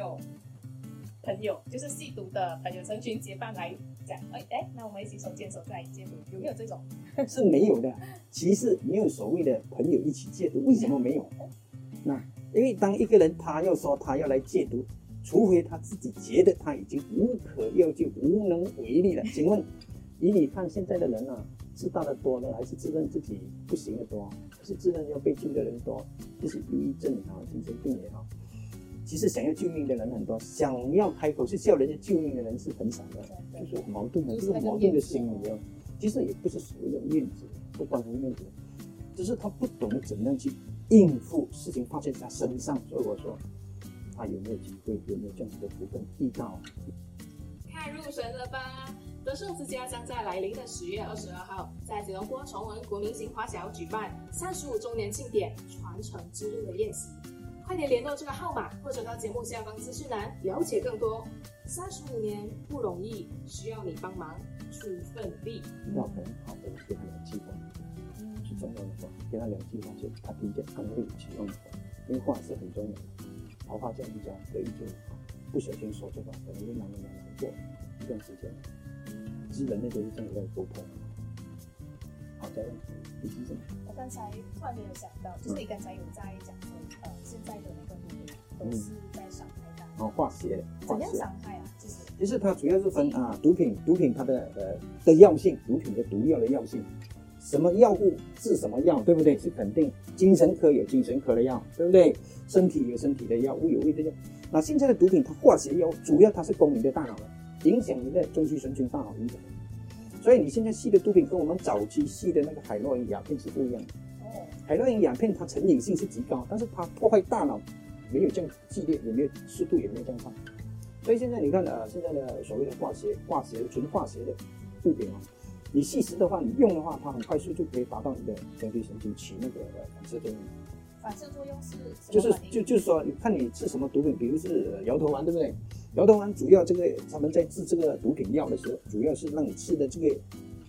有朋友，就是吸毒的朋友成群结伴来讲，哎哎，那我们一起手牵手再来戒毒，有没有这种？是没有的。其实没有所谓的朋友一起戒毒，为什么没有？那因为当一个人他要说他要来戒毒，除非他自己觉得他已经无可救药、无能为力了。请问，以你看现在的人啊，知道的多呢，还是自认自己不行的多？是自认要被救的人多？就是抑郁症也好，精神病也好。其实想要救命的人很多，想要开口去叫人家救命的人是很少的，就是矛盾的，就是矛盾的心理哦。其实也不是所谓的面子，不关乎面子，只是他不懂得怎样去应付事情发生在他身上。所以我说，他有没有机会，有没有这样子的福分遇到？看入神了吧？德胜之家将在来临的十月二十二号，在吉隆坡崇文国民型华小举办三十五周年庆典传承之路的宴席。快点联络这个号码，或者到节目下方资讯栏了解更多。三十五年不容易，需要你帮忙出份力。要很好的给他两句话，是重要的话，给他两句话，就他听见安慰启用的话，因为话是很重要的。老话讲一讲，得一句话，不小心说错话，可能会让人家难过一段时间。其实人类都是这样在沟通。好，再问，第七什么？我刚才突然没有想到，就是你刚才有在讲说，呃，现在的那个毒品都是在伤害大脑。哦，化学，怎样伤害啊？其实，其实它主要是分啊，毒品，毒品它的呃的药性，毒品的毒药的药性，什么药物治什么药，对不对？是肯定，精神科有精神科的药，对不对？身体有身体的药，物有物的药。那现在的毒品，它化学药主要它是攻你的大脑的，影响你的中枢神经大脑影响。所以你现在吸的毒品跟我们早期吸的那个海洛因鸦片是不一样的。海洛因鸦片它成瘾性是极高，但是它破坏大脑没有这样激烈，也没有速度也没有这样快。所以现在你看呃，现在的所谓的化学、化学纯化学的物品啊，你吸食的话，你用的话，它很快速就可以达到你的中枢神经起那个反射作用。反射作用是？就是就就是说，你看你吃什么毒品，比如是摇头丸，对不对？摇头丸主要这个他们在治这个毒品药的时候，主要是让你吃的这个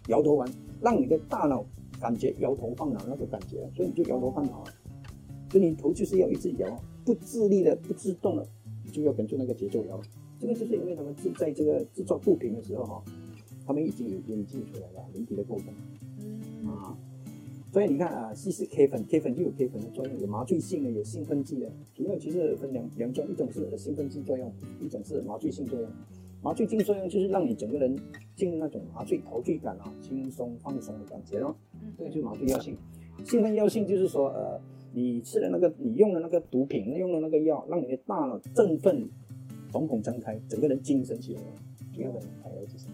摇头丸，让你的大脑感觉摇头晃脑那个感觉，所以你就摇头晃脑啊。所以你头就是要一直摇，不自立的、不自动的，就要跟着那个节奏摇。这个就是因为他们制在这个制造布品的时候哈，他们已经有研究出来了人体的构造，嗯啊。所以你看啊，吸食 K 粉，K 粉就有 K 粉的作用，有麻醉性的，有兴奋剂的。主要其实分两两种，一种是兴奋剂作用，一种是麻醉性作用。麻醉精作用就是让你整个人进入那种麻醉陶醉感啊，轻松放松的感觉咯。嗯，这个就是麻醉药性。兴奋药性就是说，呃，你吃的那个，你用的那个毒品，用的那个药，让你的大脑振奋，瞳孔张开，整个人精神起来。主要的还有就是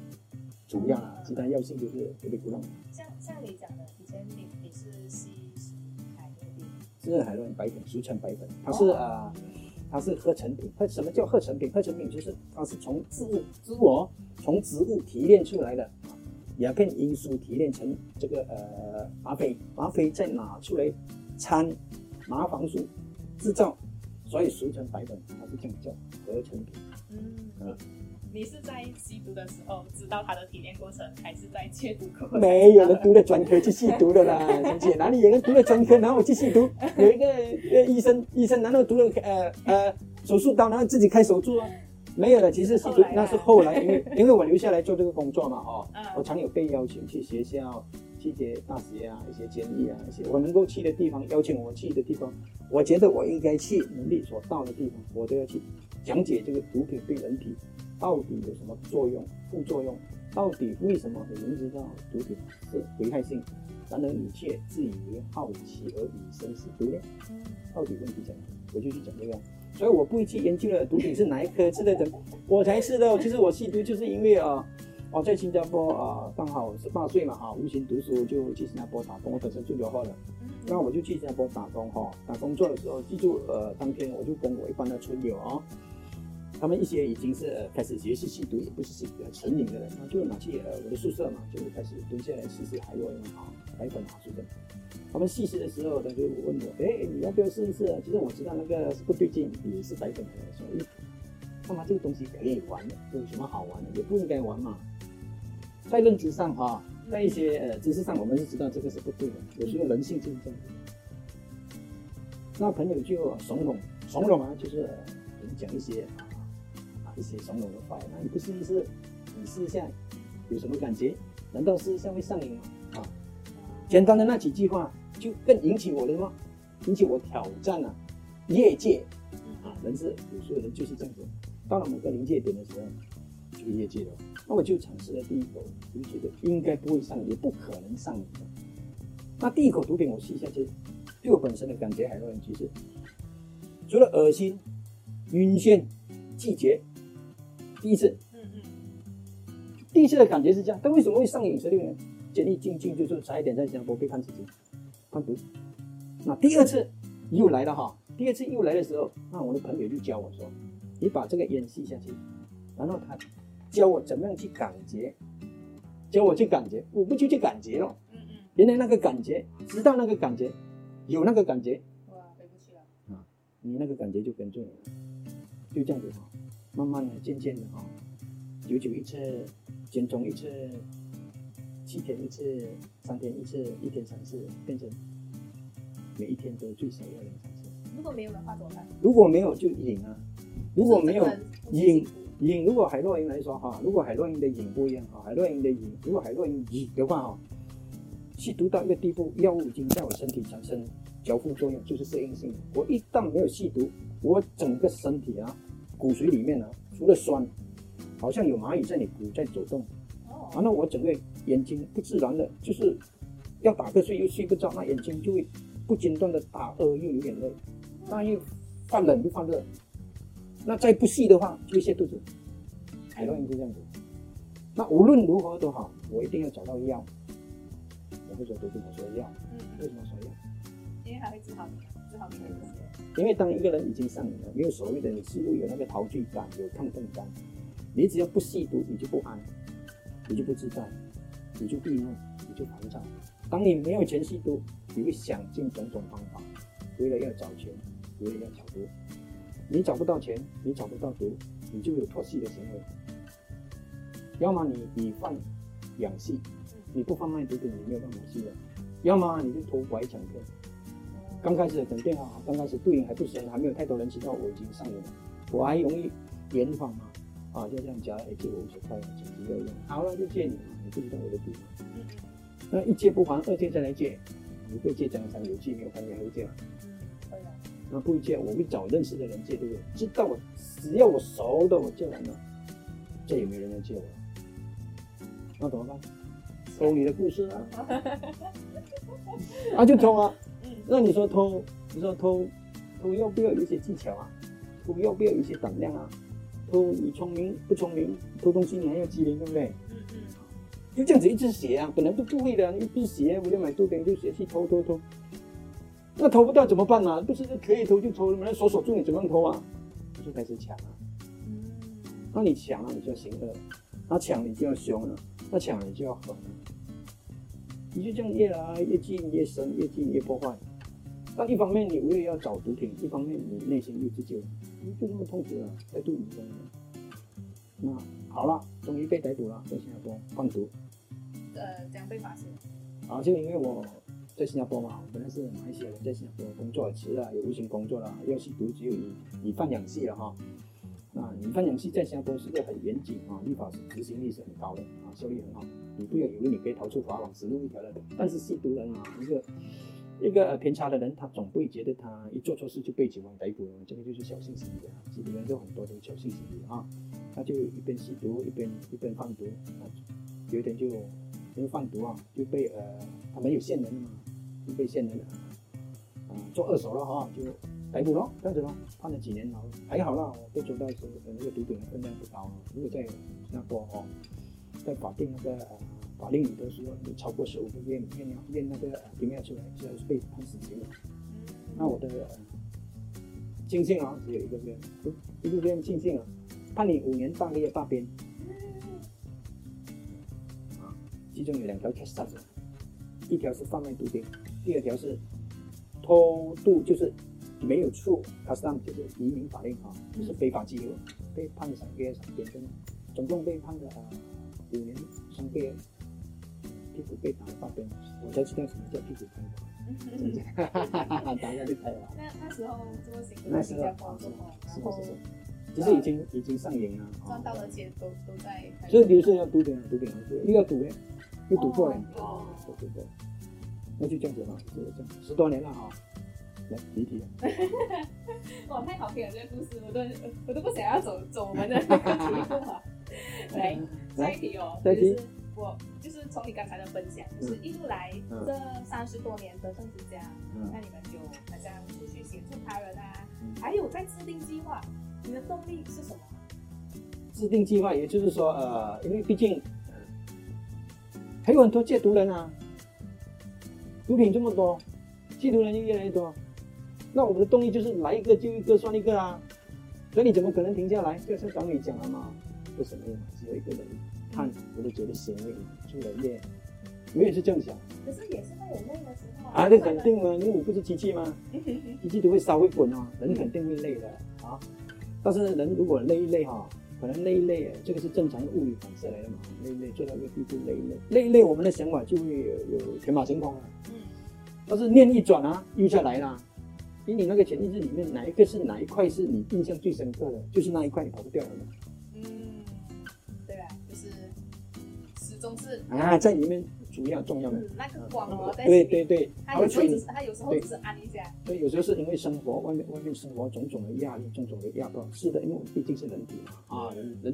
主要啊，其他药性就是特别不让。像像你讲的，以前你你。是吸海洛因是海洛因白粉，俗称白粉，它是啊，它是合成品。合什么叫合成品？合成品就是它是从植物植物从植物提炼出来的鸦片罂粟提炼成这个呃吗啡，吗啡再拿出来掺麻黄素制造，所以俗称白粉，它是这样叫合成品。嗯。你是在吸毒的时候知道他的提炼过程，还是在戒毒过程？没有人读了专科去吸毒的啦，小姐，哪里有人读了专科然后去吸毒？有一个呃医生，医生难道读了呃呃手术刀然后自己开手术啊？没有的，其实吸毒那是后来，因为 因为我留下来做这个工作嘛，哦，我常有被邀请去学校、去些大学啊、一些监狱啊、一些我能够去的地方，邀请我去的地方，我觉得我应该去能力所到的地方，我都要去讲解这个毒品对人体。到底有什么作用？副作用？到底为什么你明知道毒品是危害性，然而你却自以为好奇而以身试毒呢？到底问题在哪？我就去讲这个。所以我不会去研究了毒品是哪一颗之类 的，我才知道，其实我吸毒就是因为啊，我在新加坡啊，刚好十八岁嘛啊，无心读书就去新加坡打工。我本身住留后的，那我就去新加坡打工哈。打工做的时候，记住呃，当天我就跟我一般的村友啊。他们一些已经是开始学习吸毒，也不是吸毒成瘾的人，那就拿去呃我的宿舍嘛，就开始蹲下来试试海洛因啊、白粉啊，是不是？他们试试的时候，他就问我，哎，你要不要试一试？其实我知道那个是不对劲，也是白粉的，所以干嘛这个东西可以玩的？有什么好玩的？也不应该玩嘛。在认知上哈，在一些呃知识上，我们是知道这个是不对的。有时候人性就是这样。那朋友就怂恿，怂恿啊，就是。讲一些一些怂恿的话，那你不试一试，你试一下有什么感觉？难道试一下会上瘾吗？啊，简单的那几句话就更引起我的什么？引起我挑战啊，业界啊，人是有时候人就是这样子，到了某个临界点的时候，就业界了。那我就尝试了第一口，我就觉得应该不会上瘾，也不可能上瘾的。那第一口毒品我试一下去，对我本身的感觉还是很其实，除了恶心、晕眩、拒绝，第一次，嗯嗯，第一次的感觉是这样，但为什么会上瘾？十六年，建议静静就是差一点在新加坡被判死刑，判毒。那第二次又来了哈，第二次又来的时候，那我的朋友就教我说，你把这个烟吸下去，然后他教我怎么样去感觉，教我去感觉，我不就去感觉了。嗯嗯，原来那个感觉，直到那个感觉，有那个感觉，哇，回不去了啊。你那个感觉就跟着你了，就这样子哈，慢慢的、渐渐的哦，久久一次，间中一次，七天一次，三天一次，一天三次，变成每一天都最少要两三次。如果没有的话怎么办？如果没有就瘾啊，如果没有就是这个人不是瘾幸福瘾，如果海洛因来说哈，如果海洛因的瘾不一样哈，海洛因的瘾，如果海洛因瘾的话哈，吸毒到一个地步，药物已经在我身体产生交互作用，就是适应性。我一旦没有吸毒，我整个身体啊，骨髓里面啊，除了酸，好像有蚂蚁在你骨在走动，哦，完了我整个眼睛不自然的，就是要打瞌睡又睡不着，那眼睛就会不间断的打嗝又流眼泪，那又犯冷又犯热，那再不细的话就会泻肚子，海洛因就这样子。那无论如何都好，我一定要找到药。我会说都跟，我说药，嗯为什么说药？因为还会治好你，治好你的这些。因为当一个人已经上瘾了，没有所谓的你吸入有那个陶醉感，有亢奋感，你只要不吸毒，你就不安，你就不自在，你就闭目，你就烦躁。当你没有钱吸毒，你会想尽种种方法，为了要找钱，为了要找毒。你找不到钱，你找不到毒，你就有脱戏的行为。要么你你贩养戏，你不贩卖毒品，你没有办法吸的；要么你就偷拐抢骗。刚开始肯定啊，刚开始对应还不深，还没有太多人知道我已经上瘾了，我还容易圆谎嘛，啊，就这样讲，哎，借我五十块，紧急要用，好了就借你嘛，你不知道我的毒嘛，嗯嗯那一借不还，二借再来借，你会借江山有借没有还你还会借吗？那不会借，我会找认识的人借，对不对？知道我只要我熟的我借完了，再也没人来借我，那怎么办？偷你的故事啊，啊就偷啊。嗯那你说偷，你说偷，偷要不要有一些技巧啊？偷要不要有一些胆量啊？偷你聪明不聪明？偷东西你还要机灵，对不对？嗯嗯，就这样子一直写啊，本来都不会的，一直写，我就买毒品就写去偷偷偷。那偷不到怎么办啊？不是可以偷就偷，那锁锁住你怎么样偷啊？就开始抢啊，嗯那你抢啊你就要行恶，那抢你就要凶了，那抢你就要狠了，你就这样越来越近越深，越近越破坏。那一方面你为了要找毒品，一方面你内心又自救，你就这么痛苦了，在度你中那好了，终于被逮捕了，在新加坡贩毒。呃，怎样被发现？啊，就因为我在新加坡嘛，我本来是马来西亚人，在新加坡工作迟了，有无形工作了，要吸毒只有以以贩养系了哈。那以贩养系在新加坡是个很严谨啊，立法是执行力是很高的啊，效率很好。你不要以为你可以逃出法网，死路一条的。但是吸毒人啊，一个一个呃偏差的人，他总不会觉得他一做错事就被警方逮捕了，这个就是侥幸心理啊。吸毒人都很多都侥幸心理啊，他就一边吸毒一边一边贩毒，啊，有一天就因为贩毒啊，就被呃他没有线人嘛，就被线人啊、做二手了哈，就逮捕了，这样子咯，判了几年牢，还好啦，我被抓到时候呃那个毒品的分量不高，如果在新加坡哦，在法定那个呃法令里头说你超过十五个月验尿验那个呃病验出来，就是被判死刑了。那我的呃庆幸啊，只有一个月，一个月庆幸啊，判你五年半个月八边。啊，其中有两条 case 杀一条是贩卖毒品，第二条是偷渡，就是没有处 custom，就是移民法令啊，就是非法拘留，被判了三个月三边真的，总共被判了呃五年三个月，屁股被打了八边，我才知道什么叫屁股开花，哈哈哈，打下去开花。那 那时候这么辛苦那时候在新加坡做工，然后是是是其实已经已经上瘾了。赚到的钱都都在。所以比如说要毒品啊，毒品啊，又要赌嘞，又赌过嘞，哦，赌赌过，那就这样子嘛，就是这样，十多年了哈。来离题了，哇，太好听了这个故事，我都我都不想要走走我们的那个题目了。来，下一题哦，就是我就是从你刚才的分享，就是一路来这三十多年的政治家，那你们就好像继续协助他人啊，还有在制定计划，你的动力是什么？制定计划，也就是说，呃，因为毕竟还有很多戒毒人啊，毒品这么多，戒毒人就越来越多。那我们的动力就是来一个就一个算一个啊，所以你怎么可能停下来？就是刚你讲了嘛，为什么只有一个人看，我就觉得行为出人业，我也是这样想。可是也是会有累的时候啊。啊，那肯定啊，因为我不是机器吗？机器都会烧会滚啊，人肯定会累的啊。但是人如果累一累哈，可能累一累，这个是正常的物理反射来的嘛，累一累做到一个地步累一累，累一累我们的想法就会有有天马行空了。嗯。但是念一转啊，又下来了。比你那个潜意识里面哪一个是哪一块是你印象最深刻的？就是那一块你跑不掉了始终是啊，在里面主要重要的那个光哦。对对对，他有时候只是他有时候只是按一下。所以有时候是因为生活外面外面生活种种的压力，种种的压迫。是的，因为我们毕竟是人体嘛啊，人人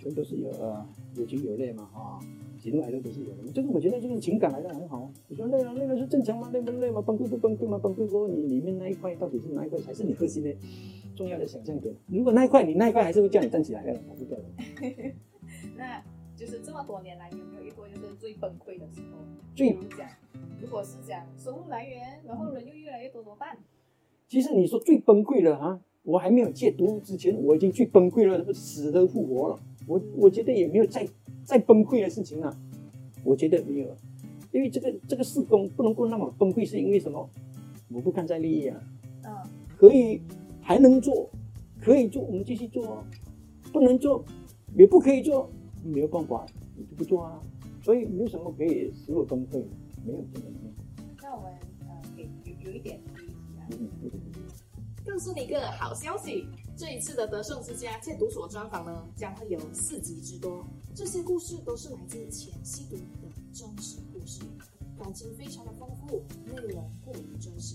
全都是有呃有情有泪嘛啊。喜怒哀乐都是有的，这个我觉得这个情感来的很好。你说累了，累了是正常吗？累不累吗？崩溃不崩溃吗？崩溃过后，你里面那一块到底是哪一块才是你核心的重要的想象点？如果那一块你那一块还是会叫你站起来的，跑不掉的。那就是这么多年来，你有没有遇过就是最崩溃的时候？最讲，如果是讲收入来源，然后人又越来越多，怎么办？其实你说最崩溃的啊，我还没有戒毒之前，我已经最崩溃了，死的复活了。我我觉得也没有再。再崩溃的事情啊，我觉得没有，因为这个这个事工不能够那么崩溃，是因为什么？我不看在利益啊，嗯，可以还能做，可以做，我们继续做啊，不能做也不可以做，没有办法，你就不做啊，所以没有什么可以使我崩溃，没有这个。那我们呃，给有有一点提啊，嗯嗯嗯，告诉你一个好消息。这一次的德胜之家戒毒所专访呢，将会有四集之多。这些故事都是来自前吸毒的真实故事，感情非常的丰富，内容过于真实。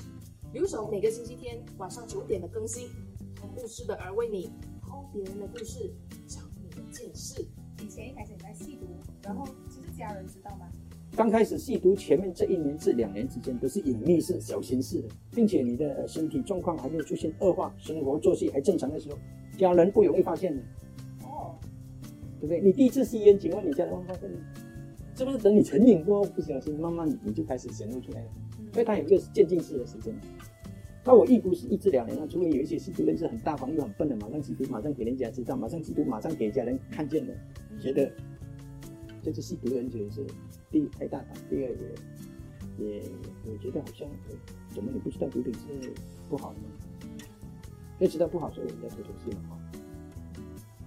留守每个星期天晚上九点的更新，偷故事的而为你偷别人的故事，长你的见识。以前一开始你在吸毒，然后其实家人知道吗？刚开始吸毒前面这一年至两年之间都是隐秘式、小心式的，并且你的身体状况还没有出现恶化，生活作息还正常的时候，家人不容易发现的。哦，对不对？你第一次吸烟，请问你家人会发现吗？是不是等你成瘾过后，不小心慢慢你就开始显露出来了？所以它有一个渐进式的时间。那我预估是一至两年啊，除非有一些吸毒人是很大方又很笨的，马上吸毒，马上给人家知道，马上吸毒，马上给家人看见的，觉得这是吸毒的人觉得是。第一太大胆，第二也也我觉得好像，怎么你不知道毒品是不好的吗？要知道不好，所以人家偷偷吸嘛哈。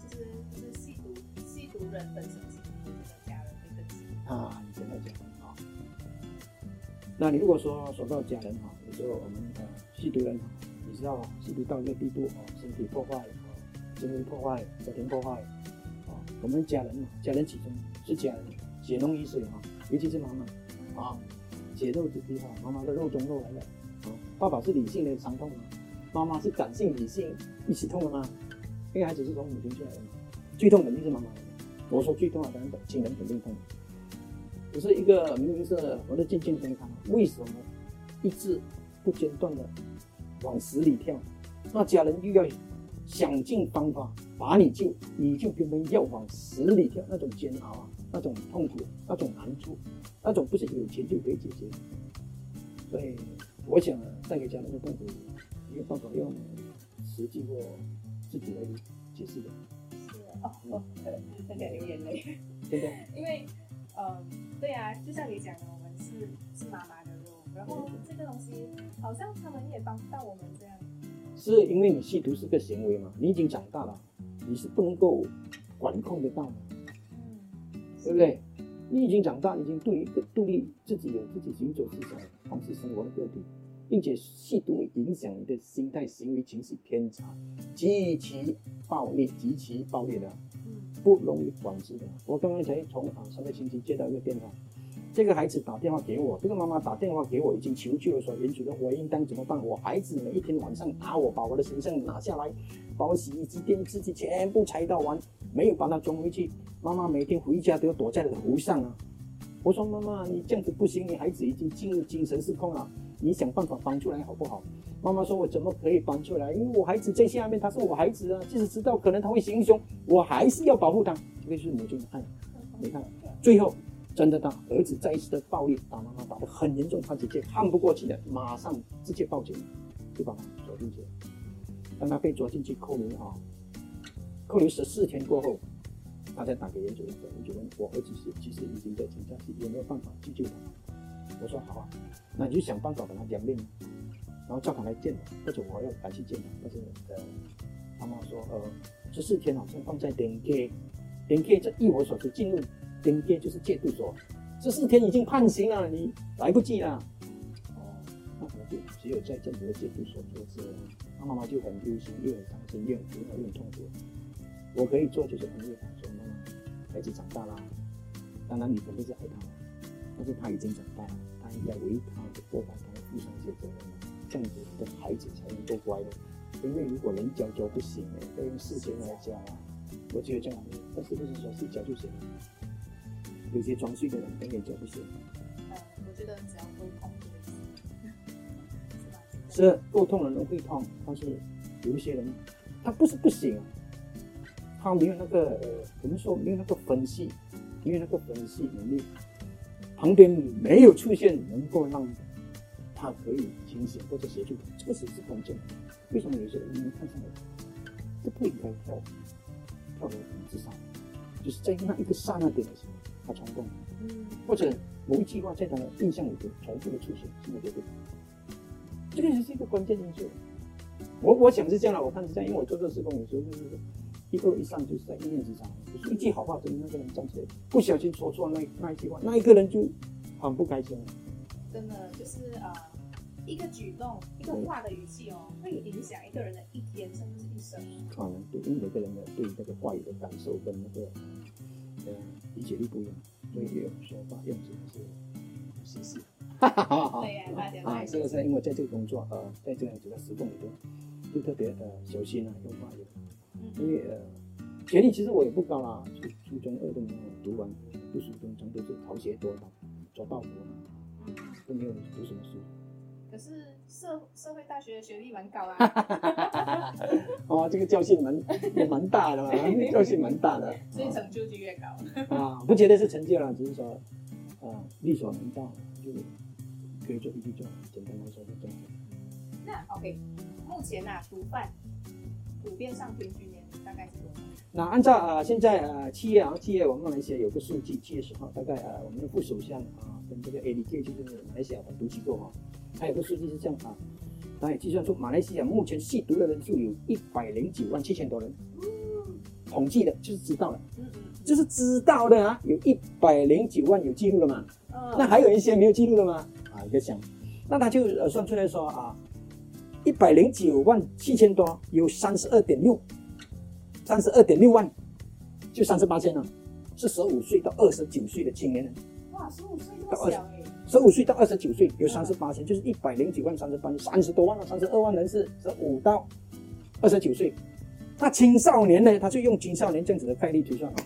其实是吸毒，吸毒人本身是家人会分析啊，你真的讲啊。那你如果说说到家人哈，有时候我们呃吸毒人，你知道？吸毒到一个地步哦，身体破坏，精神破坏，家庭破坏，我们家人嘛，家人其中是家人血浓于水哈。尤其是妈妈，啊，血肉之躯哈，妈妈的肉中肉来了，啊，爸爸是理性的伤痛啊，妈妈是感性理性一起痛的吗？因为孩子是从母亲出来的嘛，最痛肯定是妈妈。我说最痛啊，当然亲人肯定痛。只是一个明明是活得健健康康，为什么一直不间断的往死里跳？那家人又要想尽方法把你救，你就偏偏要往死里跳，那种煎熬啊！那种痛苦，那种难处，那种不是有钱就可以解决。所以，我想带给家人的痛苦，没有办法用实际或自己来解释的。是哦，大家流眼泪。对的。因为，呃，对啊，就像你讲的，我们是是妈妈的肉，然后这个东西好像他们也帮不到我们这样。是因为你吸毒是个行为嘛？你已经长大了，你是不能够管控得到的。对不对？你已经长大，已经独立、独立自己有自己行走思想方式生活的个体。并且吸毒影响你的心态、行为、情绪偏差，极其暴力、极其暴力的，嗯不容易管制的。我刚刚才从啊上个星期接到一个电话，这个孩子打电话给我，这个妈妈打电话给我，已经求救了，说袁主任，我应当怎么办？我孩子每一天晚上打我，把我的身上拿下来，把我洗衣机、电视机全部拆到完，没有把它装回去。妈妈每天回家都要躲在楼上啊。我说妈妈，你这样子不行，你孩子已经进入精神失控了，你想办法搬出来好不好？妈妈说：“我怎么可以搬出来？因为我孩子在下面，他是我孩子啊，即使知道可能他会行凶，我还是要保护他。”这个是母亲的爱。你看，最后真的他儿子再一次的暴力打妈妈，打得很严重，他直接看不过去了，马上直接报警，就把他锁进去了。当他被抓进去扣留啊，扣留十四天过后，他才打给严主任说：“严主任，我儿子是其实已经在请假期，有没有办法去救他？”我说：“好啊，那你就想办法把他两面，然后叫他来见我，或者我要赶去见他。但是呃，他妈说呃，十四天好像放在点 K，点 K 这依我所知进入点 K 就是戒毒所，十四天已经判刑了，你来不及了。哦，那可能就只有在政府的戒毒所做事。他妈妈就很忧心，又很伤心，又很苦恼，又很痛苦。我可以做就是安慰他说：妈妈，孩子长大了，当然你肯定是爱他，但是他已经长大了，他应该为他的过犯，他要负上一些责任了。这样子的孩子才能够乖的。因为如果人教教不行，要用事情来教啊，我觉得这样，但是不是说是教就行了？有些装睡的人根本教不行。呃，我觉得只要沟通就是吧？是沟通的人会痛，但是有一些人他不是不行，他没有那个呃，怎么说没有那个分析，没有那个分析能力，旁边没有出现能够让他可以清醒或者协助他，这个才是关键。为什么有些人能看上来，这不应该跳跳楼自杀，就是在那一个刹那点的时候，他冲动，嗯或者某一句话在他的印象里头重复的出现，是不是对？这个也是一个关键因素。我我想是这样的，我看是这样，因为我做这施工有时候就是一二一上就是在一念之差，就是一句好话，可能那个人站起来不小心说错那那一句话，那一个人就很不开心。真的就是呃，一个举动，一个话的语气哦，会影响一个人的一天甚至是一生。可能对，因为每个人的对那个话语的感受跟那个呃理解力不一样，所以也有说法用词是实事。哈哈哈哈对呀，大家啊，在这个是因为在这个工作，呃，在这样子的时空里头，就特别呃小心啊，用话语。因嗯为呃，学历其实我也不高啦，初初中二中读完，读书中常都是逃学多嘛，抓报国嘛，嗯，都没有读什么书。可是社社会大学的学历蛮高啊，哦，这个教训蛮也蛮大的嘛，教训蛮大的。所以成就就越高。啊，不觉得是成就了，只是说，呃，力所能到，就可以做就去做，简单来说是这样。那 OK，目前呐、毒贩普遍上平均年龄大概是多少？那按照啊、呃现在呃七月啊七月我们马来西亚有个数据，七月十号大概呃我们的副首相啊跟这个 ADK 就是马来西亚的毒机构哈，还有个数据是这样啊，他也计算出马来西亚目前吸毒的人数有一百零九万七千多人，统计的就是知道的，就是知道的啊，有一百零九万有记录的嘛，嗯，那还有一些没有记录的吗？啊，一个想，那他就呃算出来说啊，一百零九万七千多，有三十二点六，三十二点六万，就三十八千了，是十五岁到二十九岁的青年人，哇，十五岁这么小哎、十五岁到二十九岁有三十八千，就是一百零九万三十八，三十多万了，三十二万人是十五到二十九岁，那青少年呢，他就用青少年这样子的概率推算啊。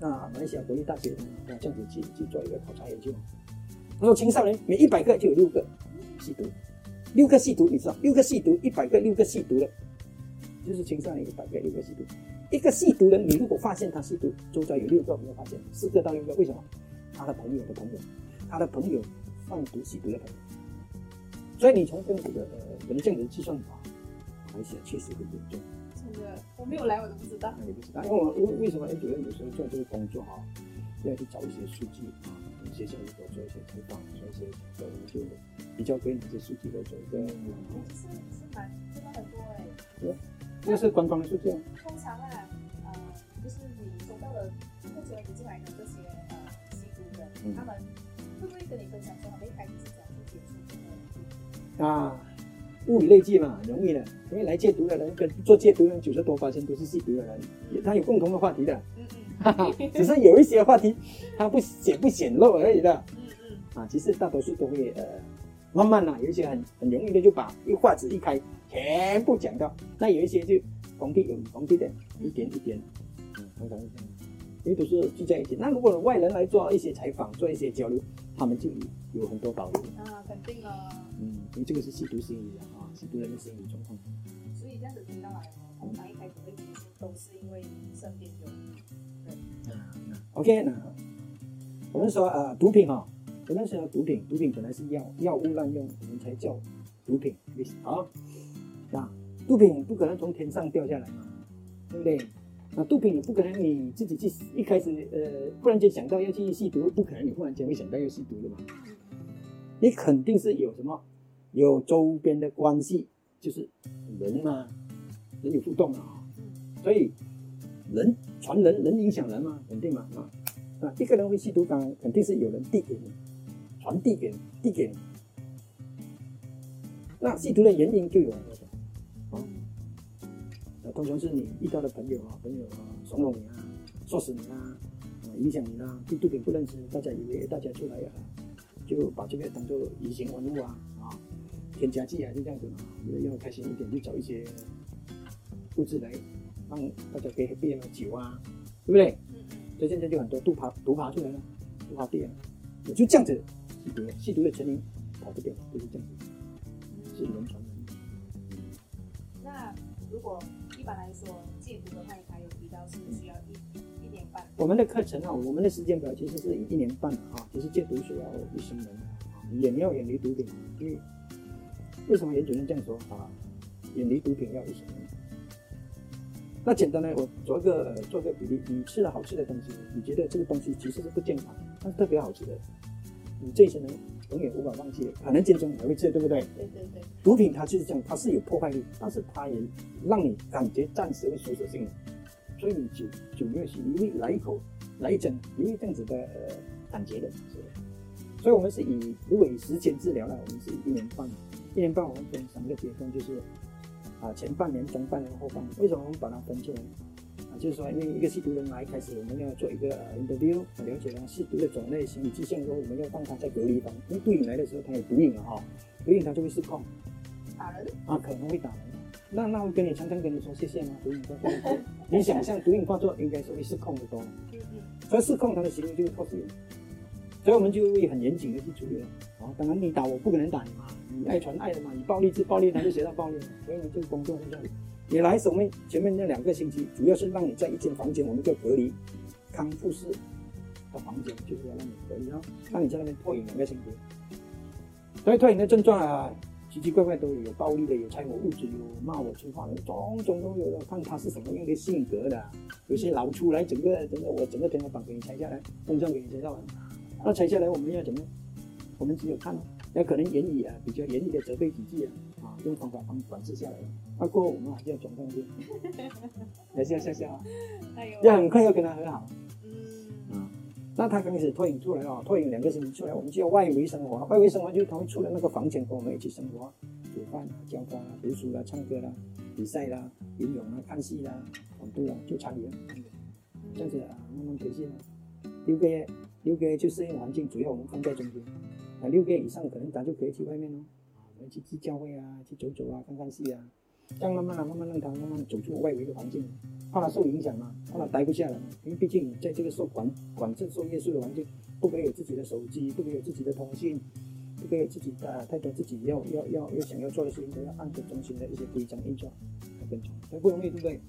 那马来西亚国立大学啊这样子去去做一个考察研究，他说青少年每一百个就有六个吸毒，六个吸毒，你知道，六个吸毒，一百个六个吸毒的，就是青少年一百个六个吸毒。一个吸毒人，你如果发现他吸毒，周遭有六个没有发现，四个到六个，为什么？他的朋友的朋友，他的朋友贩毒吸毒的朋友，所以你从这样子的呃，可能这样子的计算法，马来西亚确实很严重。真的，我没有来我都不知道。那也不知道，因为我因为为什么 A 主任有时候做这个工作哈、要去找一些数据啊，跟学校里头做一些采访，做一些呃，我们就比较跟这些数据来做一个，嗯，是是蛮真的很多哎、这个是官方的数据啊。通常啊，呃，就是你收到的目前为止进来的这些呃吸毒的，嗯他们会不会跟你分享说他们一开始是怎样去接触这个毒品？啊，物以类聚嘛，很容易的。因为来戒毒的人跟做戒毒的人九十多八千都是吸毒的人，他有共同的话题的，嗯嗯哈哈，只是有一些话题他不显不显露而已的。嗯嗯，啊，其实大多数都会呃，慢慢啦、有一些很很容易的就把一话子一开，全部讲到。那有一些就逢低有逢低的，一点一点，嗯，通常是这样，因为都是聚在一起。那如果外人来做一些采访，做一些交流，他们就有很多保留。啊，肯定啊。嗯，因为这个是吸毒心理啊，啊，吸毒人的心理状况。所以这样子听到来哦，通常一开始会接触都是因为身边有人。啊那 OK，那我们说呃，毒品哈、我们说毒品，毒品本来是药药物滥用，我们才叫毒品。好，那毒品不可能从天上掉下来嘛，对不对？那毒品也不可能你自己去一开始呃，忽然间想到要去吸毒，不可能你忽然间会想到要吸毒的嘛。你肯定是有什么有周边的关系，就是人嘛，人有互动啊，所以人传人，人影响人嘛，肯定嘛啊啊，一个人会吸毒，当然肯定是有人递给你，传递给你，递给你。那吸毒的原因就有很多通常是你遇到的朋友啊，朋友啊怂恿你啊，唆使你啊，啊影响你啊，对毒品不认识，大家以为大家出来啊，就把这个当做隐形文物啊啊，添加剂啊，就这样子嘛，觉得要开心一点，就找一些物质来让大家可以变了酒啊，对不对？所以现在就很多毒爬毒爬出来了，毒爬地啊，也就这样子吸毒，吸毒的成因跑不掉，就是这样子，是人传人。那如果一般来说戒毒的话，你还有提到是需要一一年半。我们的课程啊，我们的时间表其实是一年半啊，其实戒毒是要一生人啊，远要远离毒品，因为为什么严主任这样说啊？远离毒品要一生人。那简单呢，我做一个、呃、做个比例，你吃了好吃的东西，你觉得这个东西其实是不健康，但是特别好吃的，你这一生人永远无法忘记的，可能间中还会吃，对不对？对对对，毒品它就是这样，它是有破坏力，但是它也让你感觉暂时会舒适性的，所以你久久没有吸，你会来一口来一针，你会这样子的呃感觉的。所以我们是以如果以时间治疗呢，我们是一年半，一年半我们分三个阶段，就是啊前半年、中半年、后半年。为什么我们把它分出来就是说因为一个吸毒人来，开始我们要做一个呃 interview，了解他吸毒的种类、心理迹象之后，我们要放他在隔离房，因为毒瘾来的时候他有毒瘾了哈，毒瘾他就会失控。打人。啊，可能会打人。那那会跟你常常跟你说谢谢吗？毒瘾发作，你想象毒瘾发作应该是会失控的多，所以失控他的行为就会破碎。所以我们就会很严谨的去处理了。啊，当然你打我不可能打你嘛，你爱传爱的嘛，你暴力治暴力，他就学到暴力。所以呢，这个工作是这样。你来是我们前面那两个星期，主要是让你在一间房间，我们叫隔离康复室的房间，就是要让你隔离，然后让你在那边脱瘾两个星期。所以脱瘾的症状啊，奇奇怪怪都有，有暴力的，有拆我物质，有骂我粗话的，种种都有的。看他是什么样的性格的，有些老出来，整个整个我整个天花板给你拆下来，风扇给你拆下来，那拆下来我们要怎么？我们只有看，那可能言语啊比较严厉的责备几句啊，啊用方法帮你管制下来。那过后我们还是要转上去，还是要笑笑啊，要很快要跟他和好。嗯啊，那他刚开始脱颖出来哦，脱颖两个星期出来，我们就要外围生活。外围生活就是他会出来那个房间跟我们一起生活，煮饭啊、浇花啊、读书啦、唱歌啦、比赛啦、游泳啊、看戏啦、广度啊，就参与了。这样子啊，慢慢培训啊。六个月，六个月就适应环境，主要我们放在中间。啊，六个月以上可能咱就可以去外面哦，啊，我们去去教会啊，去走走啊，看看戏啊，这样慢慢的、慢慢让他慢慢走出外围的环境。怕他受影响嘛，怕他待不下来嘛，因为毕竟在这个受管管制、受约束的环境，不可以有自己的手机，不可以有自己的通信，不可以有自己的、呃、太多自己要要要要想要做的事情，都要按着中心的一些规章运作来跟从，所以不容易，对不对？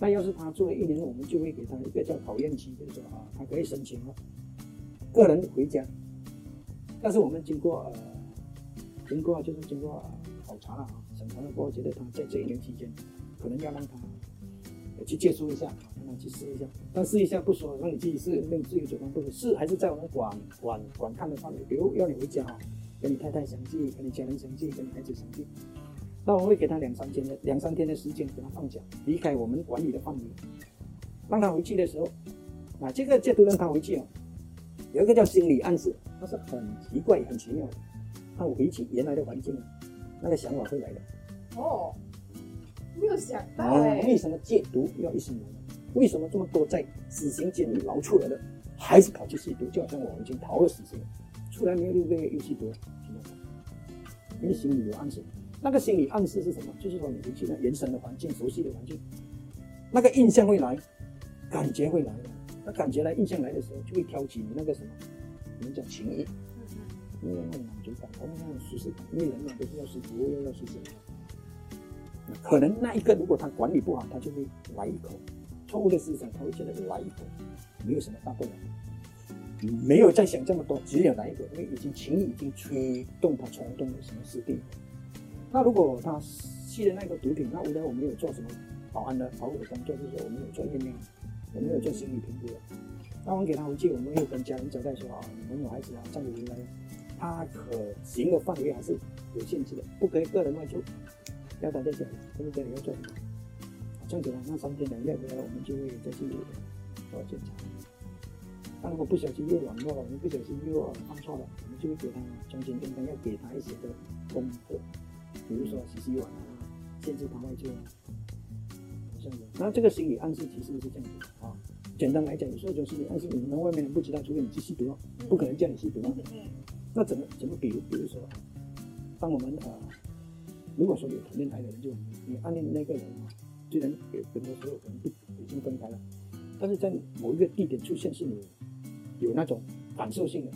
那要是他做了一年，我们就会给他一个叫考验期，就是说啊，他可以申请了个人回家，但是我们经过呃，经过就是经过、考察了啊，审查了过后，觉得他在这一年期间，可能要让他去借书一下，让他去试一下，但试一下不说，让你自己试，那你自己走方不是试，还是在我们管管管看的范围，比如要你回家啊，跟你太太相聚，跟你家人相聚，跟你孩子相聚。那我会给他两三天的两三天的时间，给他放假，离开我们管理的范围，让他回去的时候，啊，这个戒毒让他回去哦，有一个叫心理暗示，他是很奇怪、很奇妙的，他回去原来的环境，那个想法会来的。哦，没有想到为什么戒毒要一生无呢？为什么这么多在死刑监狱牢出来的，还是跑去吸毒？就好像我已经逃了死刑，出来没有六个月又吸毒，知道吗？因为心里有暗示。那个心理暗示是什么？就是说你回去那原生的环境、熟悉的环境，那个印象会来，感觉会来的。那感觉来、印象来的时候，就会挑起你那个什么，我们讲情谊，因为那种满足感，我们那种舒适感，因为人嘛都是要舒服，又要舒适。可能那一个如果他管理不好，他就会来一口错误的思想，他会觉得来一口没有什么大不了，没有再想这么多，只有来一口，因为已经情谊已经吹动他冲动的什么事地。那如果他吸了那个毒品，那无论我们有做什么保安的保护的工作，就是说我们有做验尿，我们有做心理评估的。那我们给他回去，我们会跟家人交代说啊，你们有孩子啊，这样子回来，他可行的范围还是有限制的，不可以个人外出。要待在家里，不是家里要做什么？这样子呢，那三天两夜回来，我们就会再去做检查。那如果不小心又软弱了，我们不小心又放错了，我们就会给他中间应该要给他一些的功课，比如说洗洗碗啊，限制他外出啊，这样子。那这个心理暗示其实是这样子的啊。简单来讲，有时候就是心理暗示，你们外面人不知道，除非你去吸毒，不可能叫你吸毒啊。嗯那怎么怎么比如，比如说，当我们呃，如果说有谈恋爱的人就，你暗恋那个人啊，虽然有很多时候可能不已经分开了，但是在某一个地点出现是你有那种感受性的，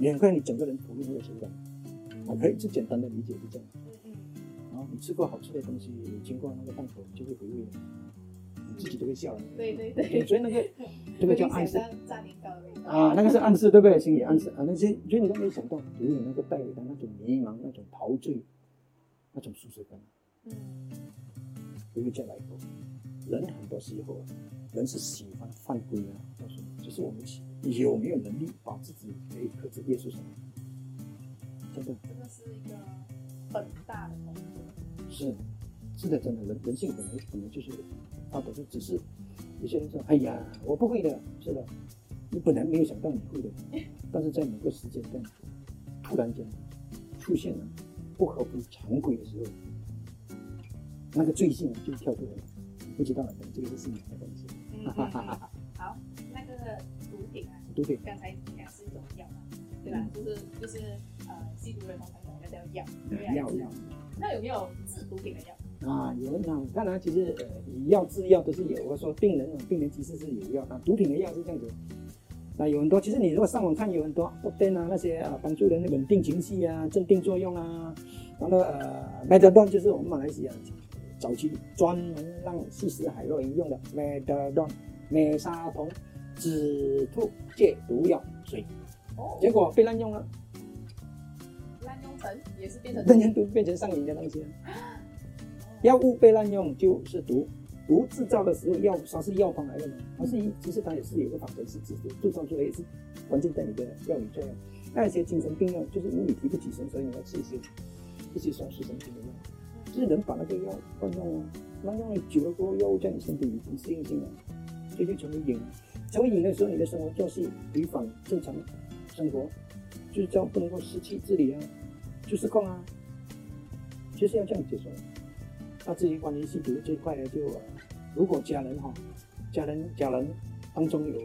你很快你整个人投入那个情感，我可以最简单的理解是这样。然后你吃过好吃的东西，你经过那个档口，你就会回味了，你自己都会笑了。对对对，所以那个这个叫暗示。啊，那个是暗示，对不对？心理暗示啊，那些所以你都没有想到，毒品那个带来的那种迷茫、那种陶醉、那种舒适感，嗯不会再来过。人很多时候啊，人是喜欢犯规啊，告诉你，就是我们喜有没有能力把自己可以克制约束下来，真的真的是一个很大的工作。是是的，真的人人性本来本来就是大多数只是有些人说，哎呀，我不会的，是的，你本来没有想到你会的，但是在某个时间段，突然间出现了不合乎常规的时候，那个罪性就跳出来了，你不知道了，这个是心理的东西。嗯嗯嗯好，那个毒品啊，毒品刚才讲是一种药嘛，对吧？就是就是呃，吸毒人通常讲那叫药？药药那有没有治毒品的药？啊，有人讲，当然其实呃，以药治药都是有。我说病人啊，病人其实是有药啊，毒品的药是这样子。那有很多，其实你如果上网看，有很多不登啊那些啊，帮助人稳定情绪啊、镇定作用啊，完了呃 m e t a d o n 就是我们马来西亚早期专门让吸食海洛因用的 m e t a d o n 美沙酮止吐戒毒药水，哦，结果被滥用了，滥用成也是变成人人都变成上瘾的东西了。药物被滥用就是毒，毒制造的时候药它是药方来的嘛，它是一其实它也是有个方程式制制制造出来也是关键在你的药理作用。那些精神病药就是因为你提不起神，所以你要吃一些一些松弛神经的药，就是人把那个药乱用啊，滥用了久了过后，药物在你身体已经适应性了，所以就成为瘾。成为瘾的时候，你的生活作息违反正常生活，就是叫不能够失去自理啊，就失控啊，就是要这样解说。那至于关于吸毒这一块呢，就、呃、如果家人哈、家人家人当中有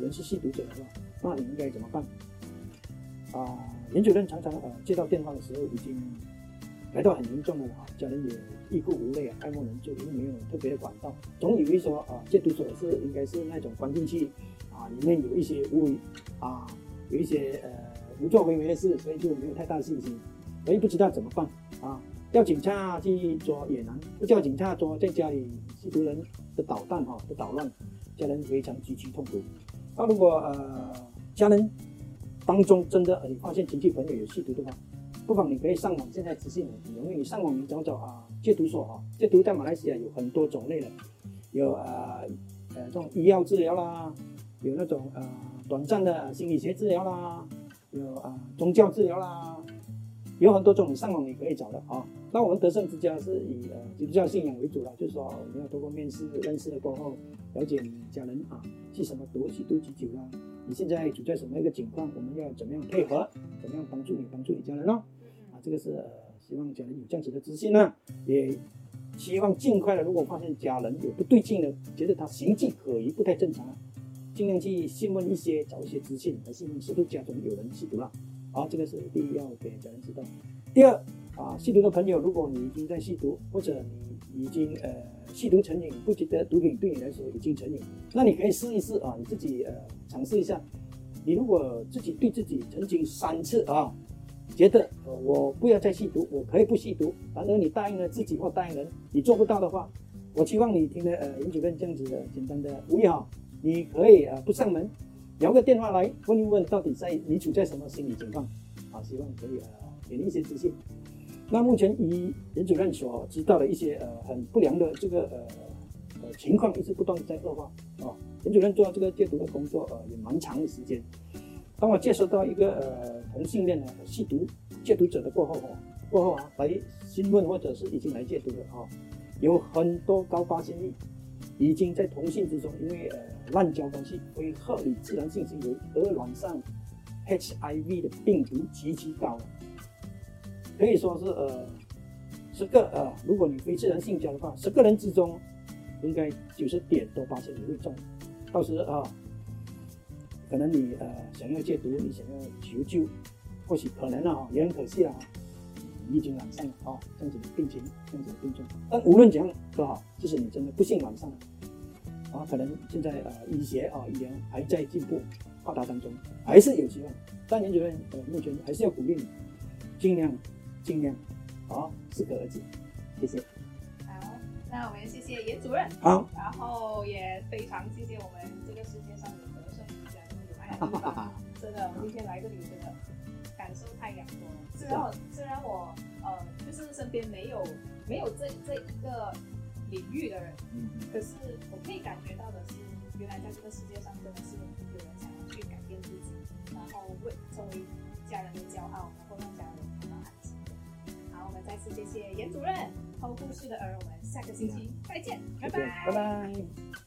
人是吸毒者的话，那你应该怎么办？啊、研究人常常呃接到电话的时候，已经来到很严重了啊，家人也欲哭无泪啊，爱莫能助，因为没有特别的管道，总以为说啊，戒毒所是应该是那种关进去啊，里面有一些无为啊，有一些呃无作为为的事，所以就没有太大的信心，所以不知道怎么办啊。叫警察去捉也难，不叫警察捉，在家里吸毒人的捣蛋哈，的捣乱，家人非常极其痛苦。那如果呃家人当中真的你发现亲戚朋友有吸毒的话，不妨你可以上网，现在资讯很容易，你上网你找找啊戒毒所啊，戒毒在马来西亚有很多种类的，有呃呃这种医药治疗啦，有那种呃短暂的心理学治疗啦，有啊、宗教治疗啦。有很多种，你上网也可以找的啊。那我们德胜之家是以呃基督教信仰为主了，就是说我们要通过面试认识了过后，了解你家人啊是什么毒，吸毒几久啦，你现在处在什么一个情况，我们要怎么样配合，怎么样帮助你，帮助你家人咯。啊，这个是呃希望家人有这样子的自信呢，也希望尽快的，如果发现家人有不对劲的，觉得他行迹可疑、不太正常，尽量去询问一些，找一些资讯来询问是不是家中有人吸毒了。好，这个是第一要给家人知道。第二啊，吸毒的朋友，如果你已经在吸毒，或者你已经呃吸毒成瘾，不觉得毒品对你来说已经成瘾，那你可以试一试啊，你自己呃尝试一下。你如果自己对自己曾经三次啊，觉得呃我不要再吸毒，我可以不吸毒，然而你答应了自己或答应人，你做不到的话，我希望你听了呃尹主任这样子的简单的呼吁哈，你可以啊不上门，聊个电话来问一问到底在你处在什么心理情况啊，希望可以呃给你一些资讯。那目前以严主任所知道的一些呃很不良的这个呃呃情况，一直不断的在恶化啊。严主任做这个戒毒的工作，呃，也蛮长的时间。当我接触到一个呃同性恋的吸毒戒毒者的过后，哦，过后啊，来询问或者是已经来戒毒的啊，有很多高发现率已经在同性之中，因为呃滥交关系，会合理自然性行为而染上 HIV 的病毒极其高，可以说是呃十个呃，如果你非自然性交的话，十个人之中应该九十点多发现你会中。到时啊，可能你呃想要戒毒，你想要求救，或许可能啊，也很可惜啊，你已经染上了啊这样子的病情，这样子的病症。但无论怎样都好，即使你真的不幸染上了，啊，可能现在呃医学啊医疗还在进步发达当中，还是有希望。但研主任呃目前还是要鼓励你，尽量尽量啊适可而止，谢谢。那我们谢谢严主任，好，然后也非常谢谢我们这个世界上有德胜之家，有爱的地方。真的，我今天来这里真的感受太阳多了。虽然我虽然我呃，就是身边没有没有这这一个领域的人，嗯，可是我可以感觉到的是，原来在这个世界上真的是有人想要去改变自己，然后为成为家人的骄傲，然后让家人感到安心。好，我们再次谢谢严主任。偷故事的儿，我们下个星期再见，拜拜，拜拜。